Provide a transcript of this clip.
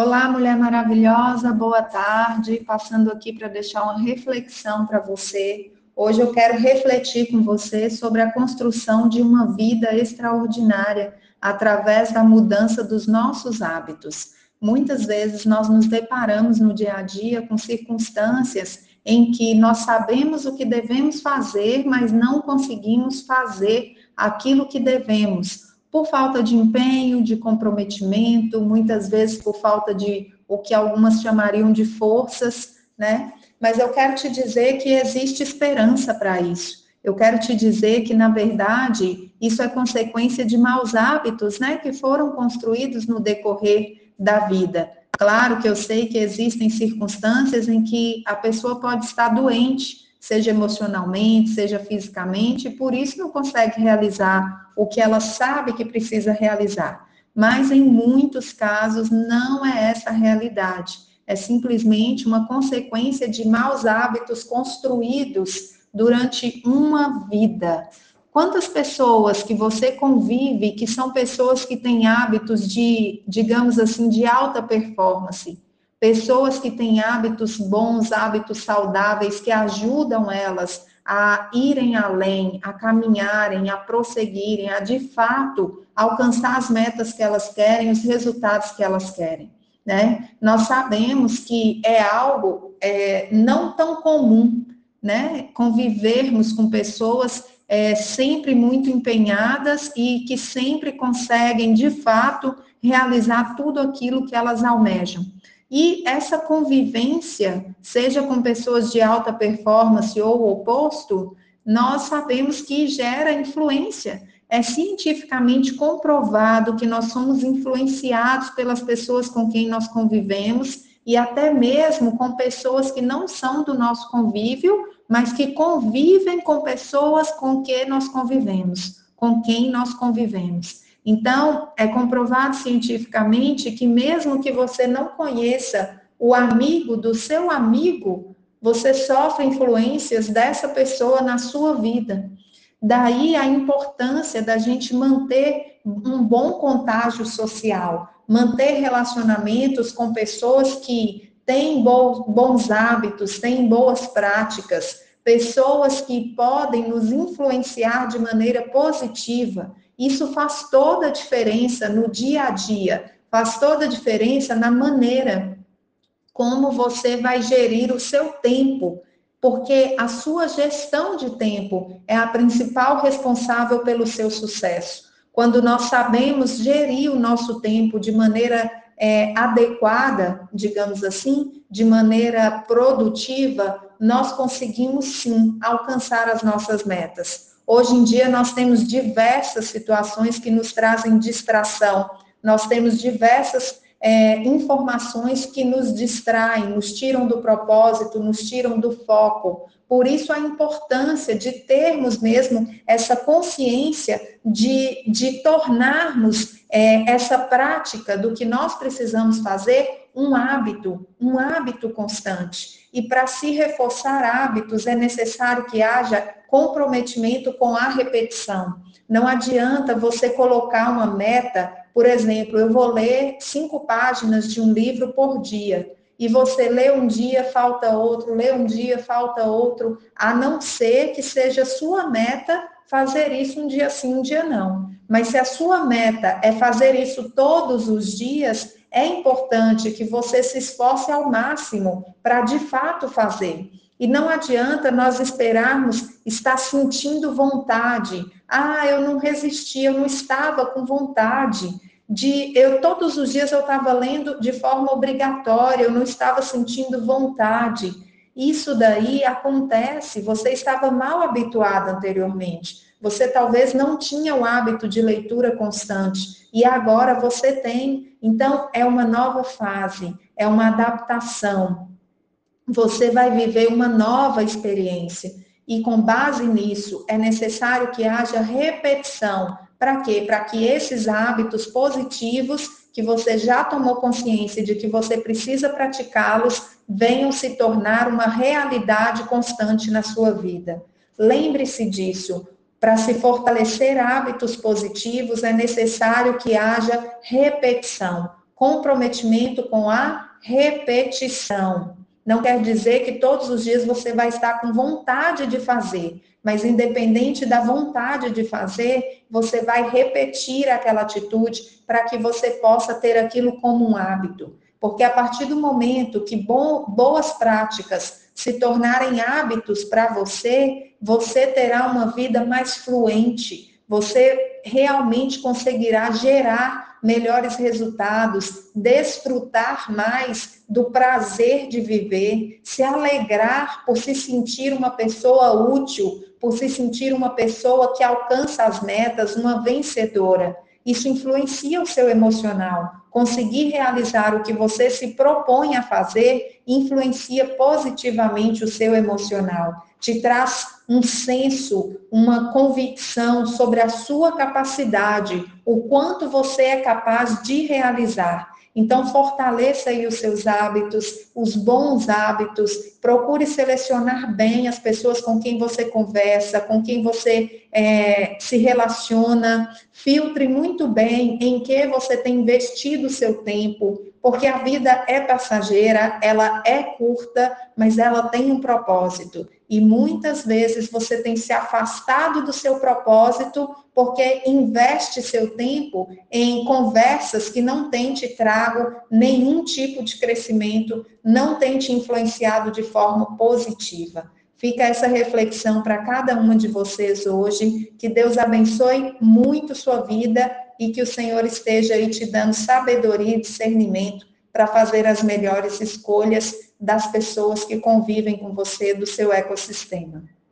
Olá, mulher maravilhosa, boa tarde. Passando aqui para deixar uma reflexão para você. Hoje eu quero refletir com você sobre a construção de uma vida extraordinária através da mudança dos nossos hábitos. Muitas vezes nós nos deparamos no dia a dia com circunstâncias em que nós sabemos o que devemos fazer, mas não conseguimos fazer aquilo que devemos por falta de empenho, de comprometimento, muitas vezes por falta de o que algumas chamariam de forças, né? Mas eu quero te dizer que existe esperança para isso. Eu quero te dizer que, na verdade, isso é consequência de maus hábitos, né, que foram construídos no decorrer da vida. Claro que eu sei que existem circunstâncias em que a pessoa pode estar doente, seja emocionalmente, seja fisicamente, e por isso não consegue realizar o que ela sabe que precisa realizar. Mas em muitos casos não é essa a realidade. É simplesmente uma consequência de maus hábitos construídos durante uma vida. Quantas pessoas que você convive que são pessoas que têm hábitos de, digamos assim, de alta performance, pessoas que têm hábitos bons, hábitos saudáveis, que ajudam elas a irem além, a caminharem, a prosseguirem, a de fato alcançar as metas que elas querem, os resultados que elas querem. Né? Nós sabemos que é algo é, não tão comum, né? Convivermos com pessoas é, sempre muito empenhadas e que sempre conseguem, de fato, realizar tudo aquilo que elas almejam. E essa convivência, seja com pessoas de alta performance ou o oposto, nós sabemos que gera influência. É cientificamente comprovado que nós somos influenciados pelas pessoas com quem nós convivemos e até mesmo com pessoas que não são do nosso convívio, mas que convivem com pessoas com que nós convivemos, com quem nós convivemos. Então, é comprovado cientificamente que mesmo que você não conheça o amigo do seu amigo, você sofre influências dessa pessoa na sua vida. Daí a importância da gente manter um bom contágio social, manter relacionamentos com pessoas que têm bons hábitos, têm boas práticas, pessoas que podem nos influenciar de maneira positiva isso faz toda a diferença no dia a dia, faz toda a diferença na maneira como você vai gerir o seu tempo, porque a sua gestão de tempo é a principal responsável pelo seu sucesso. Quando nós sabemos gerir o nosso tempo de maneira é, adequada, digamos assim, de maneira produtiva, nós conseguimos sim alcançar as nossas metas. Hoje em dia, nós temos diversas situações que nos trazem distração, nós temos diversas é, informações que nos distraem, nos tiram do propósito, nos tiram do foco. Por isso, a importância de termos mesmo essa consciência de, de tornarmos é, essa prática do que nós precisamos fazer um hábito, um hábito constante. E para se reforçar hábitos, é necessário que haja comprometimento com a repetição. Não adianta você colocar uma meta, por exemplo, eu vou ler cinco páginas de um livro por dia. E você lê um dia, falta outro, lê um dia, falta outro, a não ser que seja sua meta fazer isso um dia sim, um dia não. Mas se a sua meta é fazer isso todos os dias, é importante que você se esforce ao máximo para de fato fazer. E não adianta nós esperarmos estar sentindo vontade. Ah, eu não resisti, eu não estava com vontade de eu todos os dias eu estava lendo de forma obrigatória, eu não estava sentindo vontade. Isso daí acontece, você estava mal habituado anteriormente. Você talvez não tinha o hábito de leitura constante e agora você tem. Então é uma nova fase, é uma adaptação você vai viver uma nova experiência. E com base nisso, é necessário que haja repetição. Para quê? Para que esses hábitos positivos que você já tomou consciência de que você precisa praticá-los venham se tornar uma realidade constante na sua vida. Lembre-se disso. Para se fortalecer hábitos positivos, é necessário que haja repetição comprometimento com a repetição. Não quer dizer que todos os dias você vai estar com vontade de fazer, mas independente da vontade de fazer, você vai repetir aquela atitude para que você possa ter aquilo como um hábito. Porque a partir do momento que boas práticas se tornarem hábitos para você, você terá uma vida mais fluente, você realmente conseguirá gerar melhores resultados, desfrutar mais do prazer de viver, se alegrar por se sentir uma pessoa útil, por se sentir uma pessoa que alcança as metas, uma vencedora. Isso influencia o seu emocional. Conseguir realizar o que você se propõe a fazer influencia positivamente o seu emocional te traz um senso, uma convicção sobre a sua capacidade, o quanto você é capaz de realizar. Então, fortaleça aí os seus hábitos, os bons hábitos, procure selecionar bem as pessoas com quem você conversa, com quem você é, se relaciona, filtre muito bem em que você tem investido o seu tempo, porque a vida é passageira, ela é curta, mas ela tem um propósito. E muitas vezes você tem se afastado do seu propósito porque investe seu tempo em conversas que não têm te trago nenhum tipo de crescimento, não têm te influenciado de forma positiva. Fica essa reflexão para cada uma de vocês hoje. Que Deus abençoe muito sua vida e que o Senhor esteja aí te dando sabedoria e discernimento para fazer as melhores escolhas das pessoas que convivem com você, do seu ecossistema.